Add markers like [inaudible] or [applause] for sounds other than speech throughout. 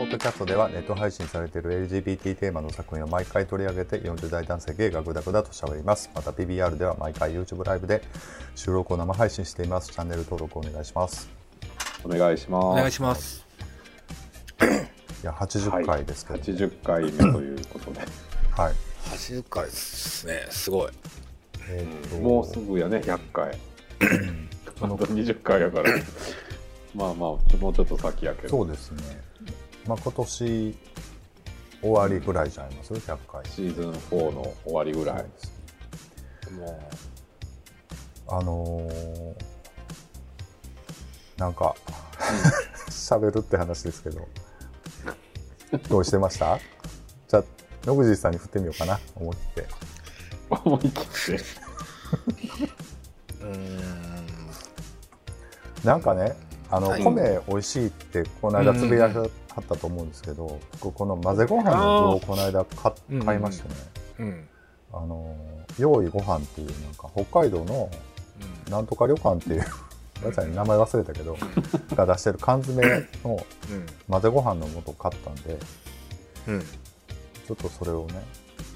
ポッドキャストではネット配信されている LGBT テーマの作品を毎回取り上げて40代男性芸がグダグダと喋りますまた PBR では毎回 YouTube ライブで収録を生配信していますチャンネル登録お願いしますお願いします。お願いします。いや80回ですけど、80回目ということで、[laughs] はい、80回ですね。すごい。えーともうすぐやね、100回。[laughs] あと20回やから、まあまあ、もうちょっと先やけど。そうですねまあ今年終わりぐらいじゃあります100回。シーズン4の終わりぐらい。もあのーなんか喋るって話ですけど。どうしてました？じゃあ野口さんに振ってみようかな。思って。思い切って。[laughs] う、ん。なんかねあの、はい。米美味しいってこの間つぶやかったと思うんですけど、僕この混ぜご飯の具をこの間買うん買いましてね、うん。あの用意ご飯っていうなんか北海道のなんとか旅館っていうごめん名前忘れたけどが出してる缶詰のうん。混ぜご飯の素を買ったんでうん。ちょっとそれをね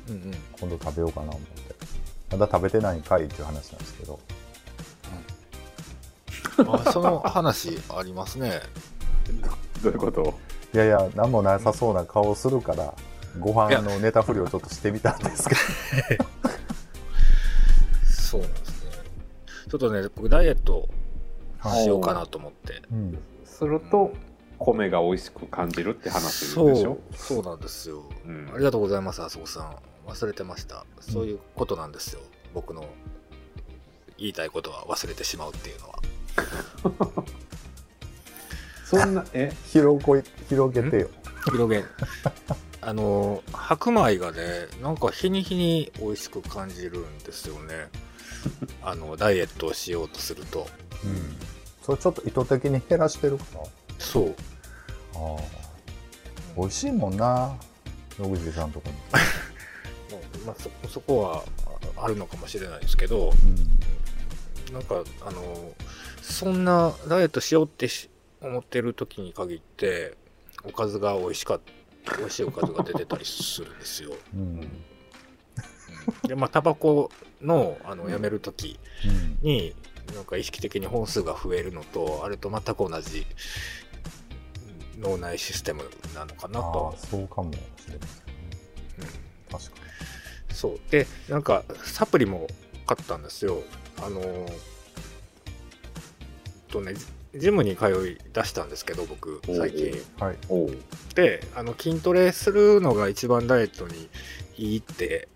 うん。うん。今度食べようかな思ってまだ食べてないんかいっていう話なんですけどあ、その話ありますね。どういうこと？いやいや何もなさそうな顔するからご飯のネタ振りをちょっとしてみたんですけどそうなんですね。ちょっとね、僕ダイエットはいしようかなと思って。うんすると、米が美味しく感じるって話そうでしょ？、そうなんですよ。うんありがとうございます、あそこさん。忘れてました。そういうことなんですよ。僕の言いたいことは忘れてしまうっていうのは。[laughs] そんな、[laughs] え、広こい広げてよ。広げ。あの白米がねなんか日に日に美味しく感じるんですよね。[laughs] あのダイエットをしようとすると。うん。それちょっと意図的に減らしてるかな？そう。あー美味しいもんな野口さんとこに、[laughs] まあ、そそこはああるのかもしれないですけど。なんかあのそんなダイエットしようってし思ってる時に限っておかずが美味しかった美味しいおかずが出てたりするんですよ。うん。うん。でまあタバコのあのやめる時うん。になんか意識的に本数が増えるのとあれと全く同じ脳内システムなのかなあと。あ、そうかもしれませんね。うん。確かそう。でなんかサプリも買ったんですよ。あのーとねジジムに通い出したんですけど僕最近。にはい。おう。であの筋トレするのが一番ダイエットにいいって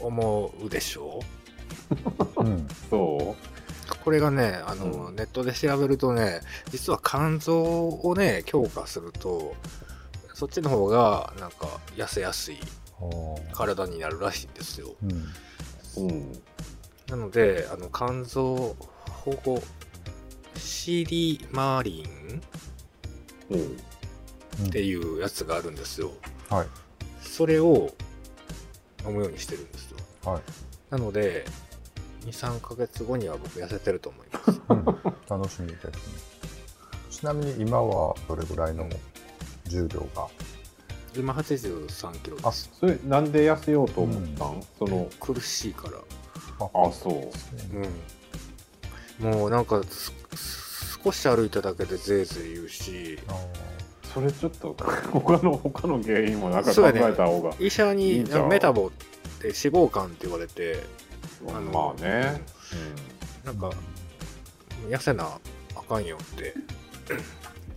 思うでしょ？[laughs] うん。そう？これがねあの、うん。ネットで調べるとね実は肝臓をね強化するとそっちの方がなんか痩せやすい体になるらしいんですよ。うんうん。なのであの肝臓保護シリマリン？うん。うんっていうやつがあるんですよ。はい。それを飲むようにしてるんですよ。はい、なので23ヶ月後には僕痩せてると思います。うん、楽しみですね。ちなみに今はどれぐらいの重量が？今83キロであすそれ、なんで痩せようと思ったん、その、苦しいから。あ、そう。うん、もうなんかす少し歩いただけでぜいぜい言うしあそれちょっと、他の、他の原因もなんか考えた方が。医者にメタボって脂肪肝って言われてあのまあね。なんか痩せなあかんよって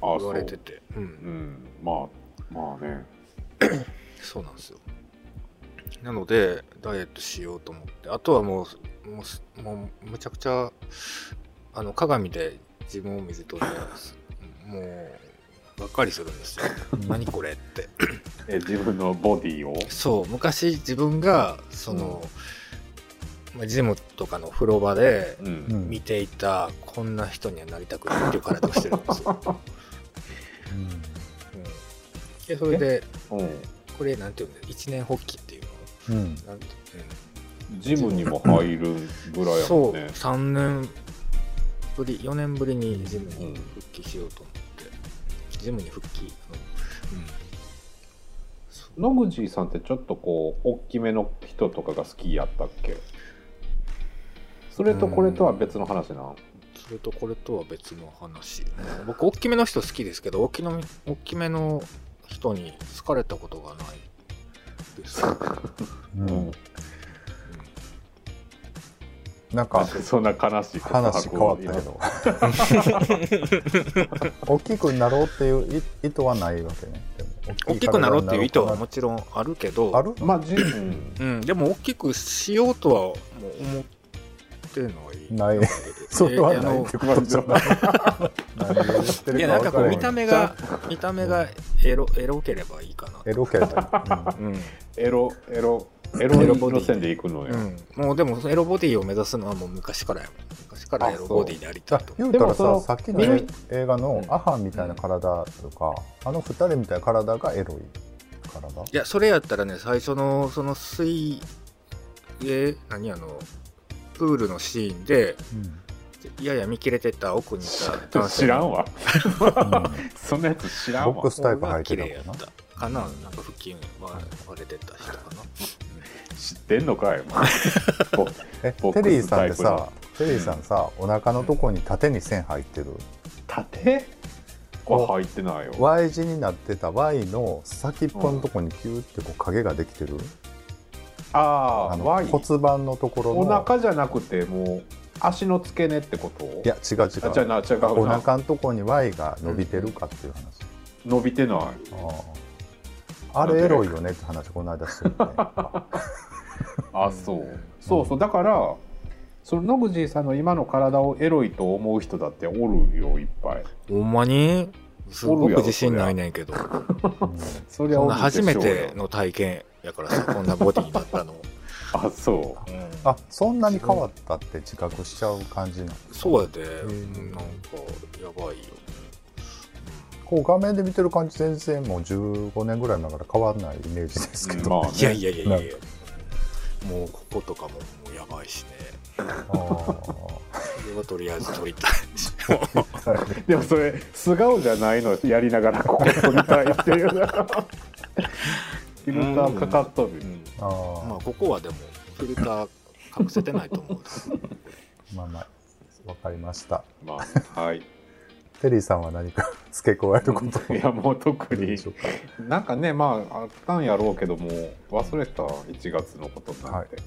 言われててうそう。うんん。まあ、まあね。[coughs] そうなんですよなのでダイエットしようと思ってあとはもうもうすもうむちゃくちゃあの鏡で自分を見るとねもうがっかりするんですよ。[laughs] 何これって。え、自分のボディを？そう昔自分がその、まあジムとかの風呂場でう。うん。ん見ていたこんな人にはなりたくないっていう体をしてるんですよ、[laughs] うん。うん、でそれでうん。これなんていうんだ1年発起っていううん。んて、ジムにも入るぐらいやそうもんね。3年ぶり4年ぶりにジムうんに復帰しようと思って、ジムに復帰。野口さんってちょっとこう大きめの人とかが好きやったっけ？それとこれとは別の話な、それとこれとは別の話、僕大きめの人好きですけど大きの大きめの人に好かれたことがないです、[laughs] うんうんなんか [laughs] そんな悲しい話変わったけど。大きくなろうっていう意意図はないわけね。大きくなろうっていう意図は体もちろんあるけど。ある？まあじ、うんうん、でも大きくしようとはもう思ってない。ない。[laughs] それはないってことじゃない。いやなんかこう見た目目が見た目がエロエロければいいかな。エロければうん、エロエロエロエロボディ路線で行くのよ、うん、もうでもエロボディを目指すのはもう昔からやもん。昔からエロボディでありたいと。言う。たらでもそのささっきの映画のうんアハンみたいな体とか、あの二人みたいな体がエロい体？いやそれやったらね最初のその水泳何あのプールのシーンでやや見切れてた奥にいた男性。知らんわ。う [laughs] んそんなやつ知らんわ。ボックスタイプ履いて綺麗やたもんなったかな？なんか腹筋は割れてた人かな、知ってんのかい [laughs] えテリーさんってさテリーさんさ、お腹のとこに縦に線入ってる。縦？は入ってないよ。Y 字になってた Y の先っぽのとこにキューってこう影ができてる、あああの Y 骨盤のところの。お腹じゃなくてもう足の付け根ってこと？いや違う違う。あじゃあな違うな。お腹のとこに Y が伸びてるかっていう話、伸びてない。あああれエロいよねって話この間してるね [laughs] [laughs] あそう。そうそう。だからその野口さんの今の体をエロいと思う人だっておるよいっぱい。ほんまに？すごく自信ないねんけど。う [laughs] んそりゃ初めての体験やからさ [laughs] こんなボディになったの、あそう。うん。あそんなに変わったって自覚しちゃう感じなの？そうやで、んなんかやばいよ、こう画面で見てる感じ全然もう15年ぐらい前から変わらないイメージですけど、まあね。いやいやいやいやもうこことかももうやばいしね。あそれはとりあえず撮りたい。ーでもそれ素顔じゃないのやりながらここ撮りたいっていう。フィルターかかっとる、うん。あー。まあここはでもフィルター隠せてないと思う [laughs] まあまあわかりました。まあはいテリーさんは何か [laughs] 付け加えることいやもう特に。なんかねまああったんやろうけども忘れた1月のことになって。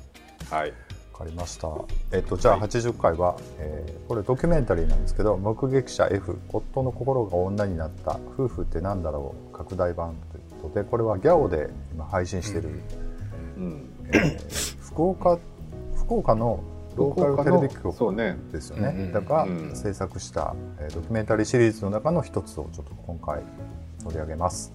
はい、わかりました。えっと、じゃあ80回は、えーこれドキュメンタリーなんですけど、目撃者 F、夫の心が女になった夫婦ってなんだろう拡大版ということで、これはギャオで今配信してる、うん、えー福岡、福岡のローカルテレビ局そうね。ですよね。うんうんだからうん。制作した、えードキュメンタリーシリーズの中の一つをちょっと今回取り上げます。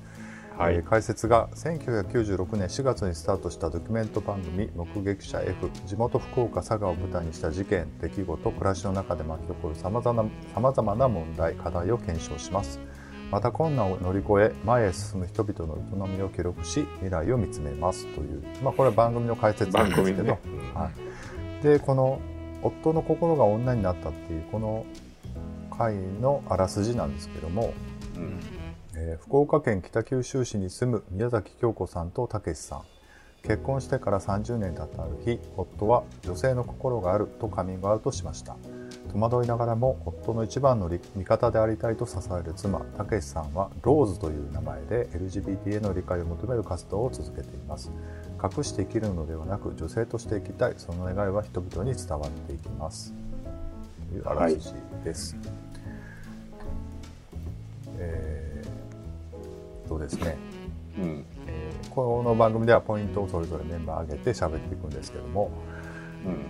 はい、えー解説が1996年4月にスタートしたドキュメント番組「目撃者 F」地元福岡佐賀を舞台にした事件出来事暮らしの中で巻き起こるさまざまな問題課題を検証します。また困難を乗り越え前へ進む人々の営みを記録し未来を見つめます。という、まあ、これは番組の解説なんですけど、番組ね。はい、でこの「夫の心が女になった」っていうこの回のあらすじなんですけどもうん。えー福岡県北九州市に住む宮崎京子さんとたけしさん。結婚してから30年経ったある日夫は女性の心があるとカミングアウトしました。戸惑いながらも夫の一番の味方でありたいと支える妻たけしさんはローズという名前で LGBT への理解を求める活動を続けています隠して生きるのではなく女性として生きたい。その願いは人々に伝わっていきます。というあらすじです、えーそうですね。うん。えーこの番組ではポイントをそれぞれメンバー上げて喋っていくんですけども、うん。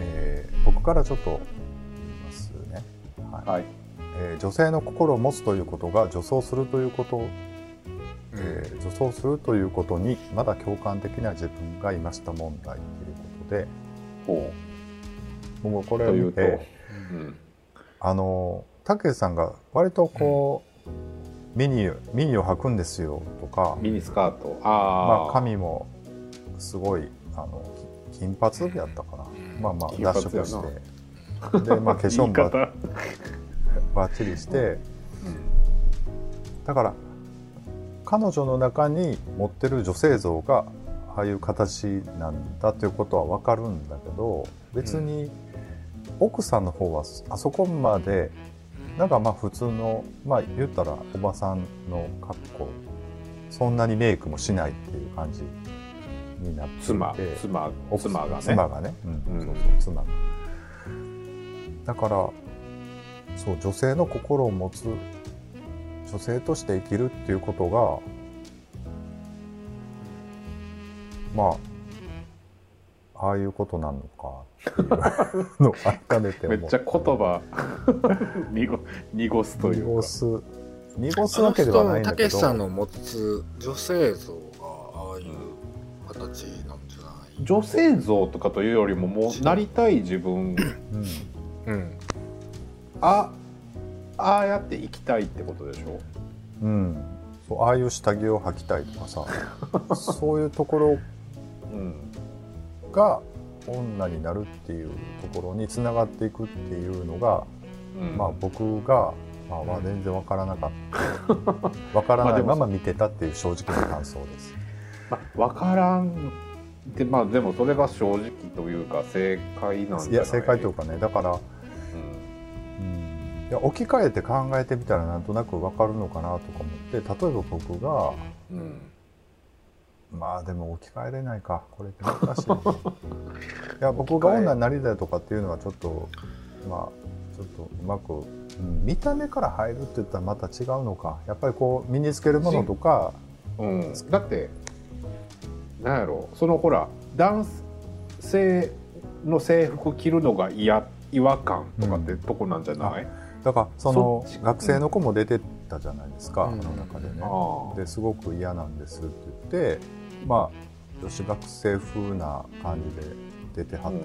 えー僕からちょっと言いますね、はい。はい。えー女性の心を持つということが女装するということ、えー女装するということにまだ共感できない自分がいました問題ということでほ僕はこうというと、れを見てうん。あのたけしさんが割とこう、ミニミニを履くんですよとか、ミニスカート。あまあ、あ、髪もすごいあのき金髪やったかな、うん。まあまあ脱色して。で、まあ、化粧もばっちりして。だから彼女の中に持ってる女性像がああいう形なんだということは分かるんだけど別に奥さんの方はあそこまでなんかまあ普通のまあ言ったらおばさんの格好そんなにメイクもしないっていう感じになって妻妻奥妻がね。妻がね、うんうん。そうそう妻が。だからそう女性の心を持つ女性として生きるっていうことがまあああいうことなのかっていう [laughs] のを改めて思めっちゃ言葉 [laughs] 濁濁すというか。濁す。濁すわけではないんだけど。たけしさんの持つ女性像がああいう形なんじゃない？女性像とかというよりももう。なりたい自分。うん。うん。あああやって生きたいってことでしょ？うん、そうああいう下着を履きたいとかさ。[laughs] そういうところうん。が女になるっていうところにつながっていくっていうのが、うん。まあ僕が、まあ、まあ全然わからなかった。[laughs] わからないまま見てたっていう正直な感想です。まあ、分からんでまあでもそれが正直というか正解なんじゃない？いや正解というかね。だから、いや置き換えて考えてみたらなんとなくわかるのかなとか思って例えば僕がうん。まあでも置き換えれないかこれって難しい、ね、[laughs] いや僕が女になりたいとかっていうのはちょっとまあちょっとうまく、うん、見た目から入るって言ったらまた違うのか。やっぱりこう身につけるものとかうん、だってなんやろ。そのほら男性の制服着るのが嫌違和感とかってとこなんじゃない、だからその学生の子も出てたじゃないですか、うん。あの中でね。ですごく嫌なんですって言ってまあ女子学生風な感じで出てはったけど、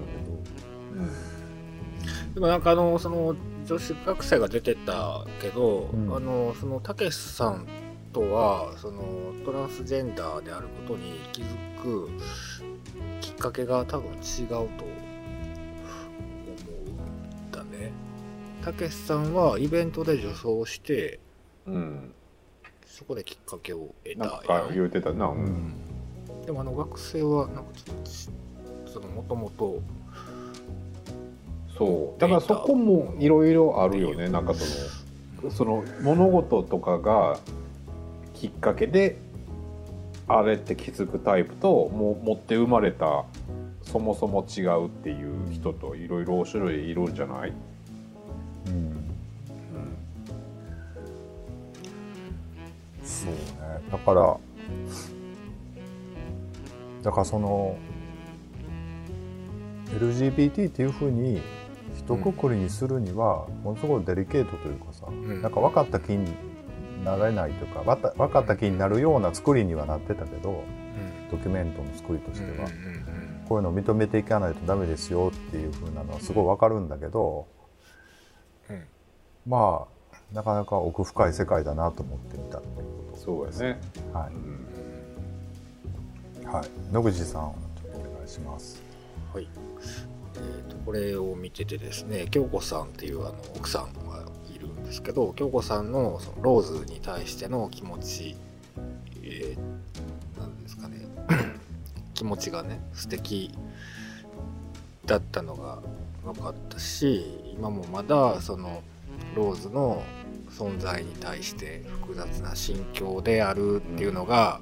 でもなんかあのその女子学生が出てたけど、うん。あのそのたけしさんとはそのトランスジェンダーであることに気づくきっかけが多分違うとたけしさんはイベントで女装してうん、そこできっかけを得なんたか言うてたな、ううん。んでもあの学生はなんかちょっとちそのもともとそうだからそこもいろいろあるよね。なんかそのその物事とかがきっかけであれって気づくタイプともう持って生まれたそもそも違うっていう人といろいろ種類いるんじゃない、うん。そうね。だからだからその LGBT っていうふうに一括りにするにはものすごいデリケートというかさ、ん。なんか分かった気になれないというか分かった気になるような作りにはなってたけどドキュメントの作りとしては、こういうのを認めていかないとダメですよっていうふうなのはすごい分かるんだけど、うんまあなかなか奥深い世界だなと思ってみたっていうこと。そうやね、はうん。い、はい、野口さんちょっとお願いします。はい、えー、とこれを見ててですね京子さんっていうあの奥さんがいるんですけど京子さんのそのローズに対しての気持ち、えーなんですかね。[clears throat] 気持ちがね素敵だったのが分かったし今もまだそのローズの存在に対して複雑な心境であるっていうのが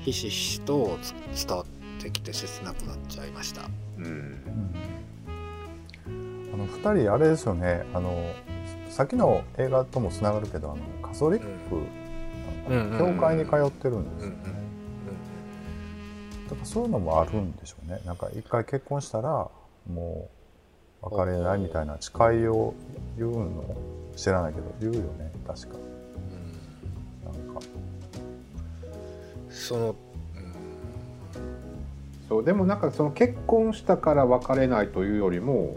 ひしひしとつ伝わってきて切なくなっちゃいました。うん。あの2人あれですよね。あのさっきの映画ともつながるけどあのカソリック、うん。うん教会に通ってるんですよね、うんうん。だからそういうのもあるんでしょうね。なんか一回結婚したらもう別れないみたいな誓いを言うの知らないけど。言うよね。確か。なんか。その、そうでもなんかその結婚したから別れないというよりも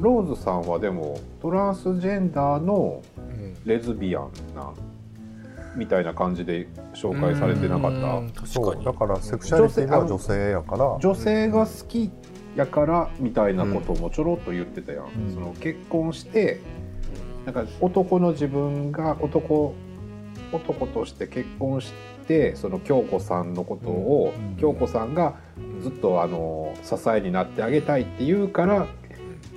ローズさんはでもトランスジェンダーのうん。レズビアンなみたいな感じで紹介されてなかった。うん確かに。そう。だからセクシャリティは女性やから。女性が好きやからみたいなこともちょろっと言ってたやん、うん。その結婚してなんか男の自分が男男として結婚してその京子さんのことを、うん。京子さんがずっとあの支えになってあげたいって言うから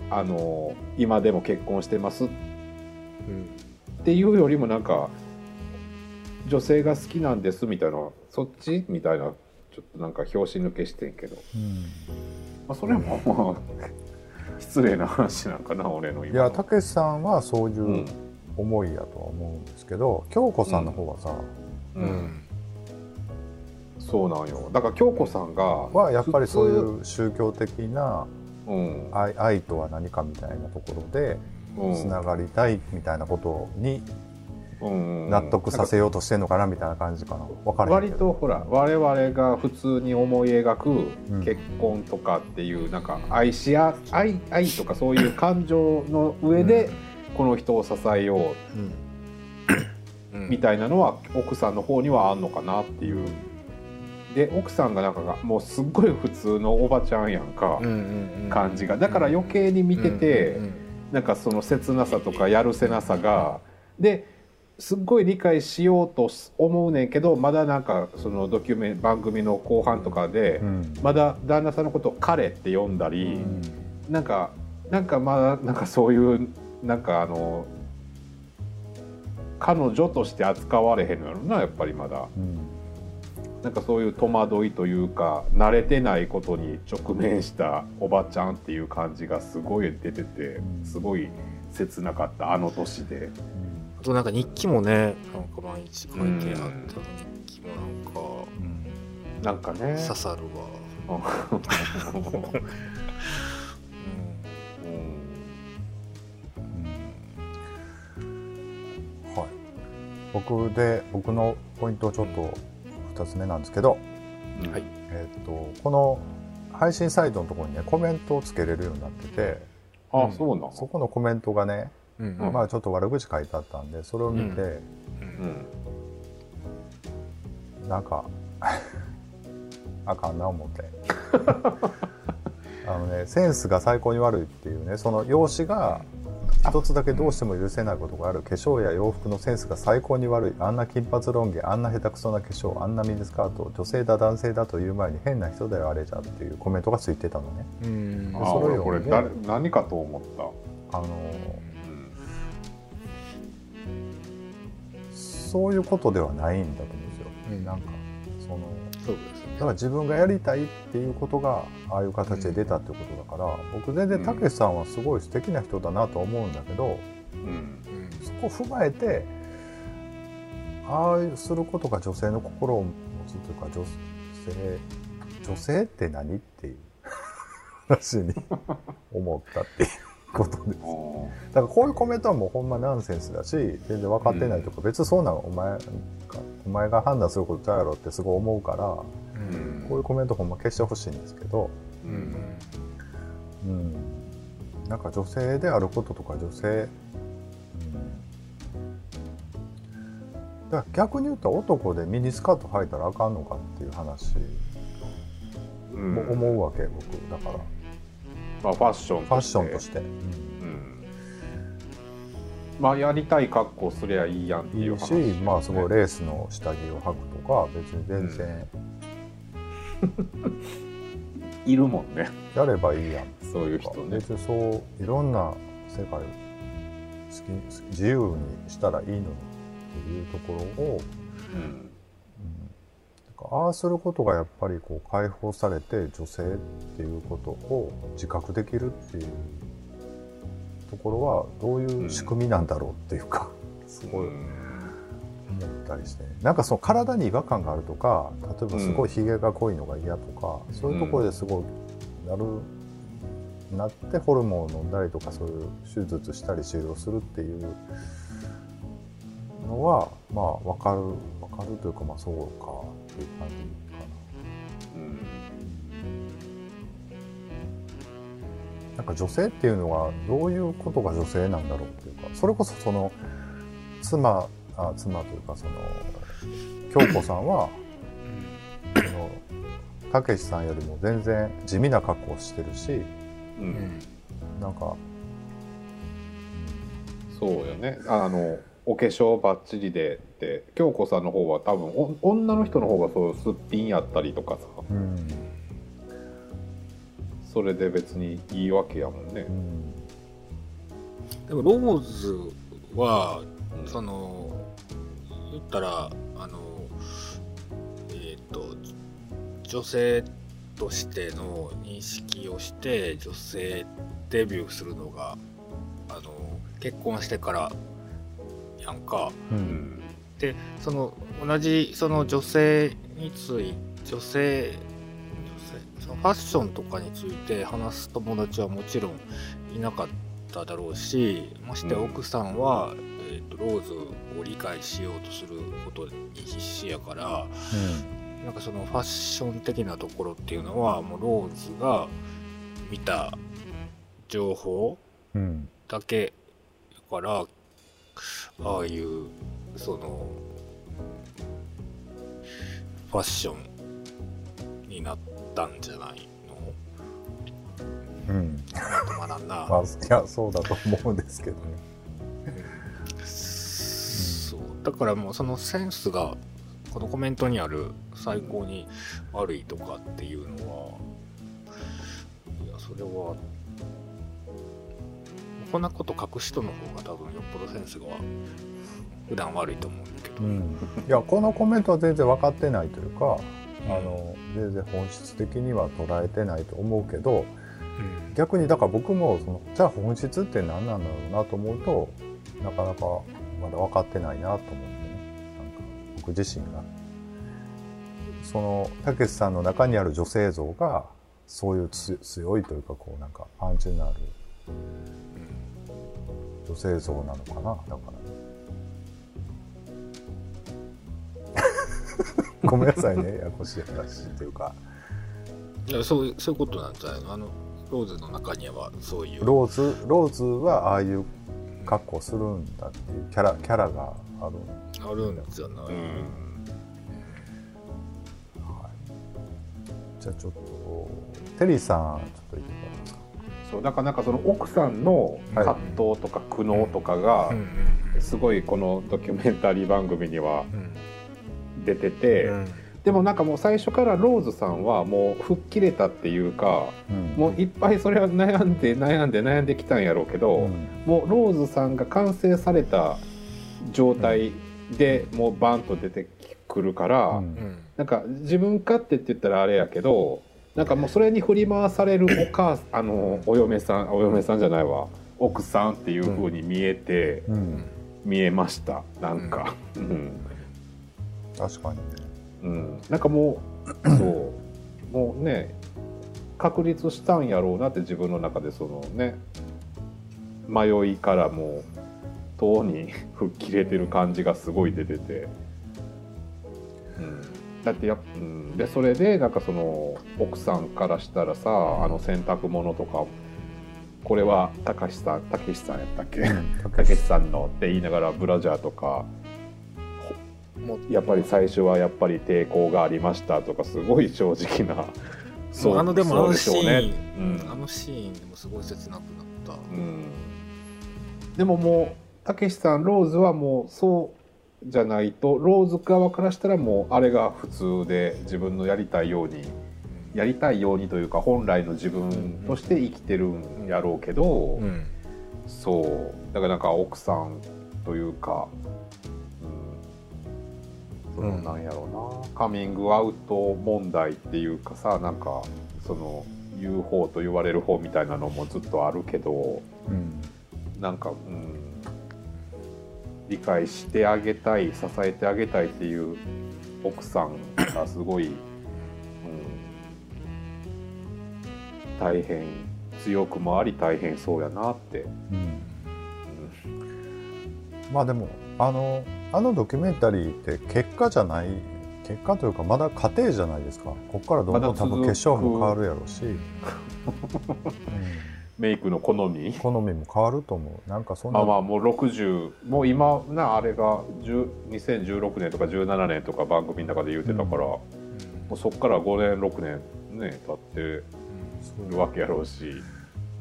あの今でも結婚してます。っうん。ていうよりもなんか女性が好きなんですみたいなそっち？みたいなちょっとなんか拍子抜けしてんけど、うん。まあ、それもまあ失礼な話なんかな俺のい今の。やたけしさんはそういううん。思いやとは思うんですけど京子さんの方はさ、ううん。んそうなんよ。だから京子さんがはやっぱりそういう宗教的なうん。愛愛とは何かみたいなところでうん。つながりたいみたいなことにうん納得させようとしてんのかなみたいな感じかな。分からへん割とほら我々が普通に思い描くうん。結婚とかっていうなんか愛し合愛愛とかそういう感情の上でこの人を支えよう。うん。[coughs] みたいなのは奥さんの方にはあんのかなっていう。で奥さんがなんかがもうすっごい普通のおばちゃんやんか感じが。だから余計に見ててなんかその切なさとかやるせなさがですっごい理解しようと思うねんけどまだなんかそのドキュメン番組の後半とかでうん。まだ旦那さんのことを「彼」って呼んだり、うん。なんかなんかまだなんかそういうなんかあの彼女として扱われへんのやろなやっぱりまだ。うん。なんかそういう戸惑いというか慣れてないことに直面したおばちゃんっていう感じがすごい出ててすごい切なかったあの年で。あとなんか日記もねなんか毎日書いてあったうん日記もなんかうん。なんかね。刺さるわ、はい、僕で僕のポイントちょっと2つ目なんですけど、うんはい。えー、とこの配信サイトのところにねコメントをつけれるようになっててあそうなのそこのコメントがね、うんうん。まあちょっと悪口書いてあったんでそれを見て、うん。うん。なんか [laughs] あかんな思って。あのねセンスが最高に悪いっていうねその容姿が一つだけどうしても許せないことがある。化粧や洋服のセンスが最高に悪い。あんな金髪ロン毛あんな下手くそな化粧あんなミニスカート女性だ男性だという前に変な人だよあれじゃっていうコメントがついてたのね。うん。あそれを俺これ何かと思った。あのそういうことではないんだと思うんですよ、うん。なんかそのそうですね。だから自分がやりたいっていうことがああいう形で出たっていうことだから、僕全然たけしさんはすごい素敵な人だなと思うんだけどうん。そこを踏まえてああすることが女性の心を持つというか女性女性って何っていう話に思ったっていうことです。だからこういうコメントはもうほんまナンセンスだし全然分かってないとか、別にそうなのお前がお前が判断することちゃうやろってすごい思うからうん。こういうコメントほんま消してほしいんですけど、ううん。んうん、なんか女性であることとか女性、うん、だから逆に言うと男でミニスカート履いたらあかんのかっていう話うん。も思うわけ、僕。だからまあファッションファッションとして、うん。まあやりたい格好すりゃいいやんってうんいいいう話しまあすごいレースの下着を履くとか別に全然。[laughs] いるもんね。やればいいやん。そういう人ね。別にそういろんな世界を好き自由にしたらいいのにっていうところを、うんああすることがやっぱりこう解放されて女性っていうことを自覚できるっていうところはどういう仕組みなんだろうっていうか、すごい思ったりして、なんかその体に違和感があるとか例えばすごいひげが濃いのが嫌とか、そういうところですごいなるなってホルモンを飲んだりとかそういう手術したり治療するっていうのはまあ分かる分かるというかまあそうかっていう感じかうん。な。なんか女性っていうのはどういうことが女性なんだろうっていうかそれこそその妻あ妻というかその京子さんはそのたけしさんよりも全然地味な格好をしてるしううん。んなんか、そうよね。あのお化粧バッチリでって京子さんの方は多分お女の人の方がそうすっぴんやったりとかさ。うん。それで別にいいわけやもんね。う。ん。でもローズはその言ったらあのえっ、と女性としての認識をして女性デビューするのがあの結婚してからやんか。ううん。んでその同じその女性につい女性女性そのファッションとかについて話す友達はもちろんいなかっただろうしましてうん奥さんは、えー、とローズを理解しようとすることに必死やからなんかそのファッション的なところっていうのはもうローズが見た情報うん。だけだからああいうそのファッションになったんじゃないの？うん。止まらんな、[laughs] まあいやそうだと思うんですけどね。そう。だからもうそのセンスがこのコメントにある最高に悪いとかっていうのはいやそれはこんなこと書く人の方が多分よっぽどセンスが普段悪いと思うんだけど、うん。いやこのコメントは全然分かってないというかあの全然本質的には捉えてないと思うけど逆にだから僕もそのじゃあ本質って何なんだろうなと思うとなかなかまだ分かってないなと思ってね。なんか僕自身が。そのたけしさんの中にある女性像がそういうつ強いというかこうなんかパンチのある女性像なのかな？だから。ねごめんなさいね。[laughs] ややこしい話っていうか。いやそうそういうことなんじゃないの？あのローズの中にはそういう。ローズ？ローズはああいう格好するんだっていうキャラキャラがある、あるんじゃない、うん。はい、じゃあちょっとテリーさんちょっとそうだからなんかその奥さんの葛藤とか苦悩とかがうんすごいこのドキュメンタリー番組にはうん。出てて、うん。でもなんかもう最初からローズさんはもう吹っ切れたっていうかうん。もういっぱいそれは悩んで悩んで悩んできたんやろうけど、うん。もうローズさんが完成された状態でもうバンと出てくるから、うんうん。なんか自分勝手って言ったらあれやけどなんかもうそれに振り回されるお母さんあのお嫁さんお嫁さんじゃないわ奥さんっていう風に見えて、うん。見えましたなんか、うん確かにね。うん、なんかもうそうもうね確立したんやろうなって自分の中でそのね迷いからもうとうに吹っ切れてる感じがすごい出てて、うん、だってやっ、うん、でそれでなんかその奥さんからしたらさあの洗濯物とかこれはたかしさんたけしさんやったっけ？たけし。さんのって言いながらブラジャーとかやっぱり最初はやっぱり抵抗がありましたとかすごい正直なそうあのでもあのねうん。あのシーンでもすごい切なくなった、うん。でももうたけしさんローズはもうそうじゃないとローズ側からしたらもうあれが普通で自分のやりたいようにやりたいようにというか本来の自分として生きてるんやろうけど、うん。そうだからなんか奥さんというか、うん、そのうんなんやろうな、カミングアウト問題っていうかさなんかその言う方と言われる方みたいなのもずっとあるけどうん。なんか、うん、理解してあげたい支えてあげたいっていう奥さんがすごい、うん、大変強くもあり大変そうやなって。うん。まあでもあのあのドキュメンタリーって結果じゃない結果というかまだ過程じゃないですか。ここからどんどん多分化粧も変わるやろうし、[laughs] うんメイクの好み？好みも変わると思う。なんかそんな、まあまあもう60もう今なあれが10 2016年とか17年とか番組の中で言ってたから、もうそっから5年6年ね経ってるわけやろうし、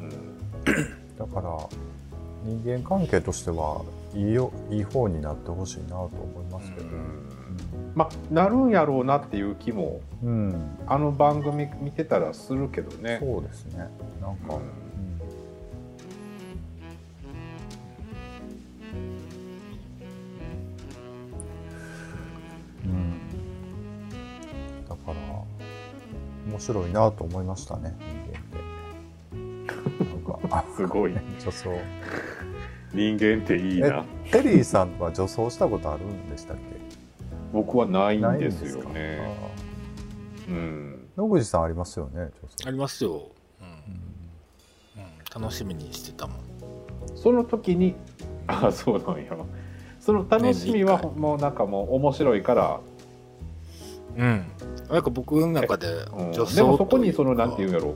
うん。[clears throat] だから人間関係としてはいいよいい方になってほしいなと思いますけど、まあなるんやろうなっていう気もうん。あの番組見てたらするけどね。そうですね。なんか、面白いなと思いましたね人間ってなんか [laughs] すごい女装人間っていいな。テリーさんは女装したことあるんでしたっけ？僕はないんないんでですよね。うん。野口さんありますよね女装ありますよ。うん。うん、楽しみにしてたもん。その時に、あそうなんや。その楽しみはもうなんかもう面白いから、うん。なんか僕の中でうん女装でもそこにそのなんていうんやろ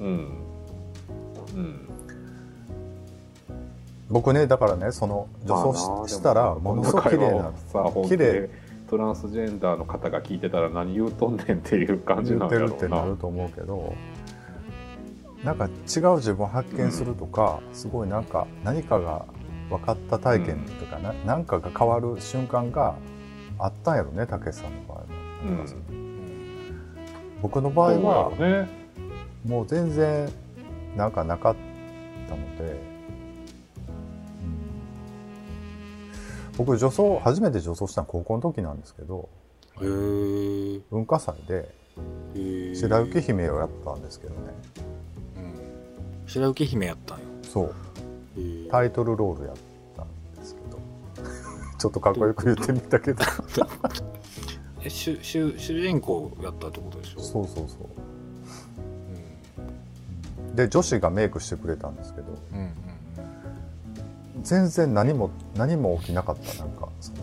うんうん。うん。僕ねだからねその女装ししたらものすごく綺麗なさ綺麗でトランスジェンダーの方が聞いてたら何言うとんねんっていう感じ言ってなんやろうなるってなる。と思うけどなんか違う自分を発見するとか、すごいなんか何かが分かった体験とか、ななんかが変わる瞬間があったんやろねたけしさんの場合は、うん。僕の場合はね。もう全然なんかなかったので、うん。僕女装初めて女装したの高校の時なんですけど文化祭で白雪姫をやったんですけどね。うん。白雪姫やったんよ。そう。タイトルロールやったんですけどちょっとかっこよく言ってみたけど。[laughs] え主主主人公やったってことでしょ？そうそうそう。うん。で女子がメイクしてくれたんですけど。うんうん全然何も何も起きなかった。なんかその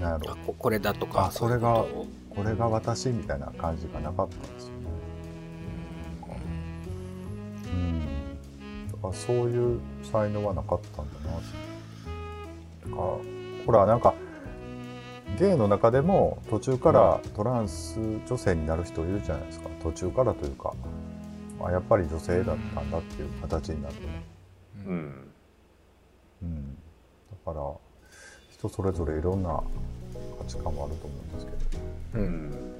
なんやろ。あここれだとか。あこれがここれが私みたいな感じがなかったんですよね。とうん。だからそういう才能はなかったんだなってほらなんかゲイの中でも途中からトランス女性になる人いるじゃないですか。途中からというか、あ、やっぱり女性だったんだっていう形になるとね、ううんん。うん、だから人それぞれいろんな価値観もあると思うんですけど。うん。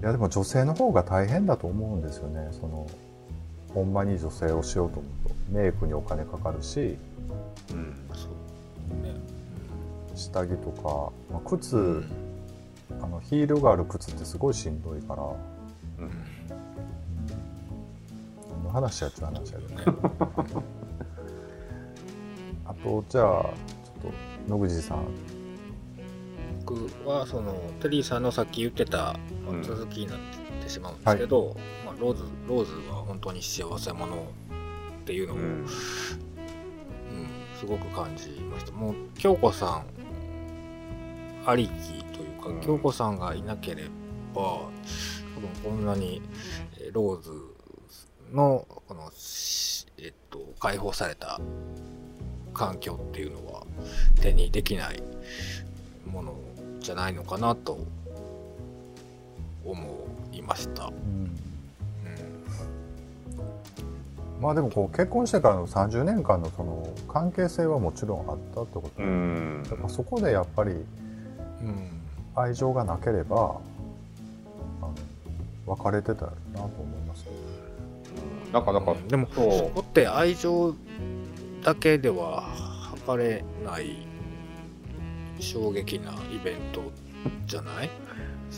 いやでも女性の方が大変だと思うんですよね。そのほんまに女性をしようと思うと。メイクにお金かかるし。うん。そうね。下着とか、まあ、靴、うん。あのヒールがある靴ってすごいしんどいから、うん。何の話やっちゃう話やけどねあとじゃあちょっと野口さん。僕はそのテリーさんのさっき言ってた、続きになってしまうんですけど、まあ、ローズローズは本当に幸せ者っていうのを、ううんん。すごく感じました。もう京子さんありきというか、うん。京子さんがいなければ多分こんなにえーローズのこの、しえっと、解放された環境っていうのは手にできないものじゃないのかなと思いました。うん。うんまあでもこう結婚してからの30年間のその関係性はもちろんあったってこと、うん。だからそこでやっぱりうん。愛情がなければあの別れてたなと思いますけどなんか、なんかうん、でもそう。そこって愛情だけでは測れない衝撃なイベントじゃない？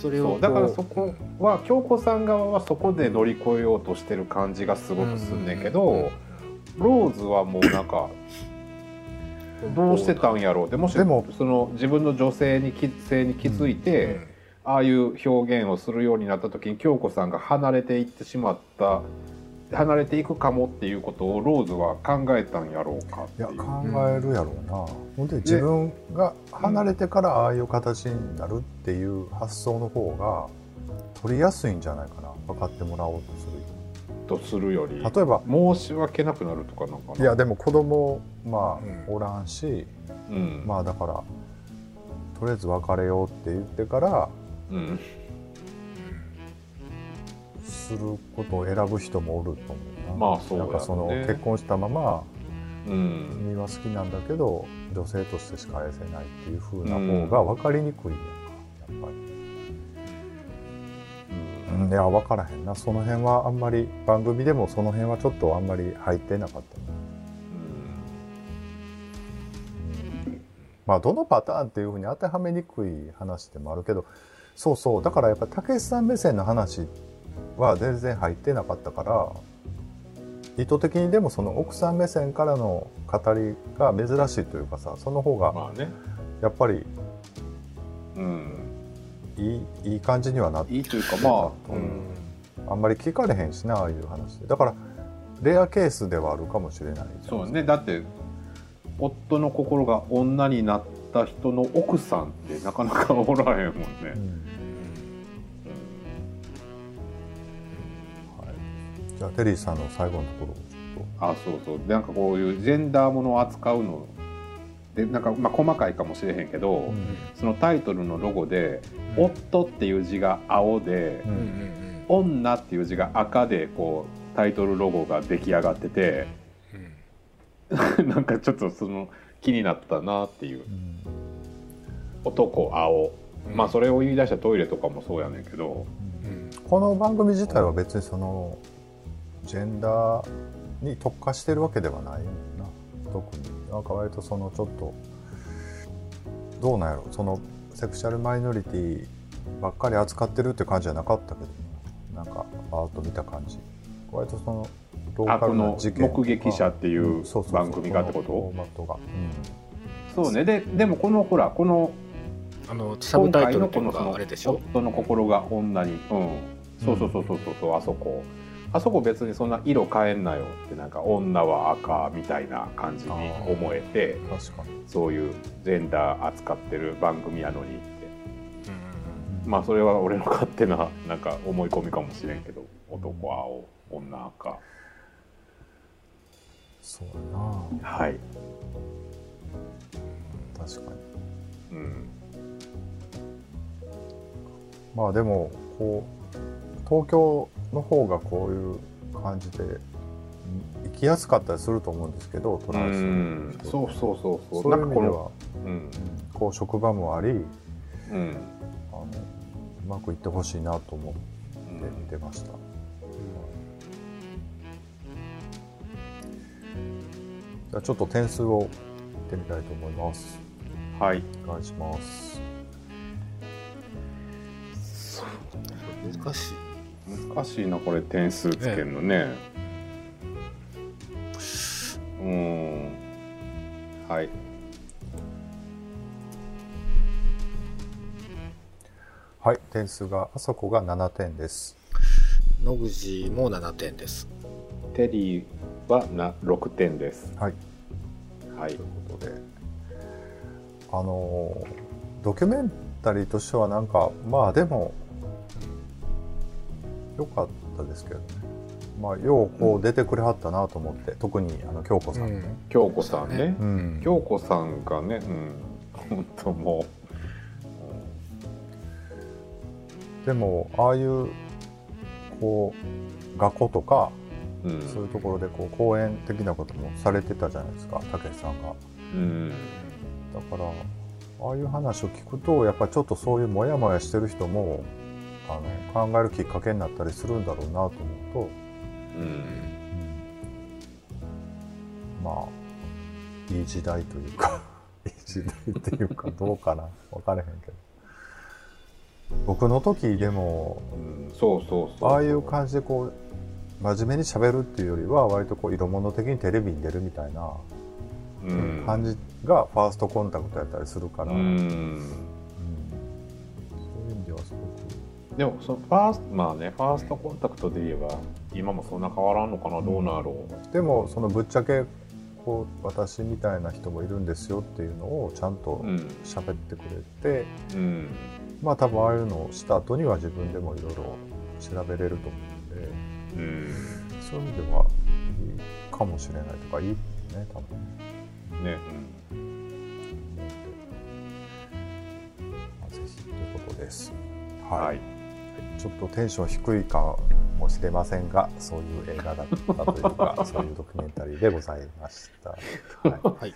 それをだからそこは京子さん側はそこで乗り越えようとしてる感じがすごくすんねんけど、ローズはもうなんかどうしてたんやろうでもしでもその自分の女性にき性に気づいて、ああいう表現をするようになった時に京子さんが離れていってしまった離れていくかもっていうことをローズは考えたんやろうかいや考えるやろうな、ほんで自分が離れてからああいう形になるっていう発想の方が取りやすいんじゃないかな。分かってもらおうとするとするよ。り例えば申し訳なくなるとかなんかな。いやでも子供まあ、うん。おらんしうん、まあだからとりあえず別れようって言ってからうんすることを選ぶ人もおると思うんな。まあそうね。なんかその結婚したままうん。君は好きなんだけど女性としてしか愛せないっていう風な方が分かりにくいやんかやっぱり。うん、いや分からへんな。その辺はあんまり番組でもその辺はちょっとあんまり入ってなかったな、うん。まあどのパターンっていうふうに当てはめにくい話でもあるけどそうそう。だからやっぱたけしさん目線の話は全然入ってなかったから意図的にでもその奥さん目線からの語りが珍しいというかさその方がやっぱりうん。いいいい感じにはなっていいというかまあ、うん。うん。あんまり聞かれへんしなああいう話で。だからレアケースではあるかもしれないそうね。だって夫の心が女になった人の奥さんってなかなかおらへんもんね、うんじゃあテリーさんの最後のところあそうそう。なんかこういうジェンダーものを扱うの。でなんかまあ細かいかもしれへんけど、と、そのタイトルのロゴで「うん。夫」っていう字が青でううんうん「女」っていう字が赤でこうタイトルロゴが出来上がっててうん。[laughs] なんかちょっとその気になったなっていう。うん。男青。うん。まあそれを言い出したトイレとかもそうやねんけど。うん。この番組自体は別にそのジェンダーに特化してるわけではないな特に。なんか割とそのちょっとどうなんやろそのセクシャルマイノリティばっかり扱ってるって感じじゃなかったけどなんかバーッと見た感じ。割とそのローカルの事件目撃者っていう番組がってこと？そうね。ででもこのほらこのあのサブタイトルのこのその夫の心が女に。うん。そうそうそうそうそうそうあそこあそこ別にそんな色変えんなよってなんか女は赤みたいな感じに思えてうん、確かに、そういうジェンダー扱ってる番組やのにって。うん。まあそれは俺の勝手ななんか思い込みかもしれんけど男青女赤。そうやな。はい。確かに。うん。まあでもこう東京の方がこういう感じでうん行きやすかったりすると思うんですけどトうランスん。そうそうそうそう。そういう意味では、うんうん。こう職場もありうん。あのうまくいってほしいなと思って見てました、じゃあちょっと点数を見てみたいと思います。はい。お願いします。難しい難しいなこれ点数つけるのね。うん。はい。はい点数があそこが7点です。野口も7点です。テリーはな6点です。はい。はい。ということで。あのドキュメンタリーとしてはなんかまあでも良かったですけどね。まあようこう出てくれはったなと思って、特にあの京子さんね、京子さんね。うん。京子さんがねうん。本当もでもああいうこう学校とかう、うん、そういうところでこう講演的なこともされてたじゃないですかたけしさんが。うん。だからああいう話を聞くとやっぱりちょっとそういうモヤモヤしてる人もあの考えるきっかけになったりするんだろうなと思うと、うん。うん。まあいい時代というか [laughs] いい時代っていうかどうかな。分からへんけど。僕の時でもうんそうそうそうああいう感じでこう真面目に喋るっていうよりは割とこう色物的にテレビに出るみたいなうん感じがファーストコンタクトやったりするから、ううんでもそのファーストまあねファーストコンタクトで言えば今もそんな変わらんのかなどうなろくでもそのぶっちゃけこう私みたいな人もいるんですよっていうのをちゃんとううん。喋ってくれて、うん。まあ多分ああいうのをした後には自分でもいろいろ調べれると思うんでうん。そういう意味ではいいかもしれないとかいいね多分。ね。まあぜひということです。はい。ちょっとテンション低いかもしれませんがそういう映画だったというか [laughs] そういうドキュメンタリーでございました。はい、はい。という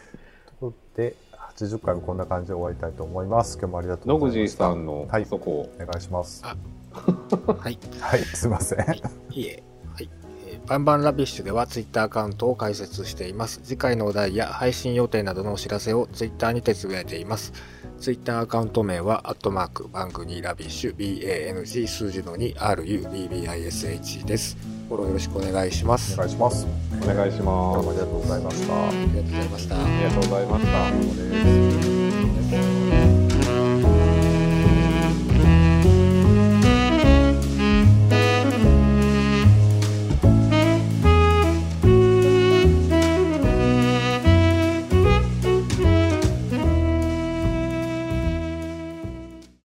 ことで80回もこんな感じで終わりたいと思います。今日もありがと野口うございました。さんのはいそこをお願いします。あはい。はい、すいません。はいいえ。バンバンラビッシュでは Twitter アカウントを開設しています。次回のお題や配信予定などのお知らせを Twitter にてつぶやいています。Twitter アカウント名は、アットマーク、バングニーラビッシュ、BANG 数字の 2RUBBISH です。フォローよろしくお願いします。お願いします。お願いしますもありがとうございました。ありがとうございました。ありがとうございました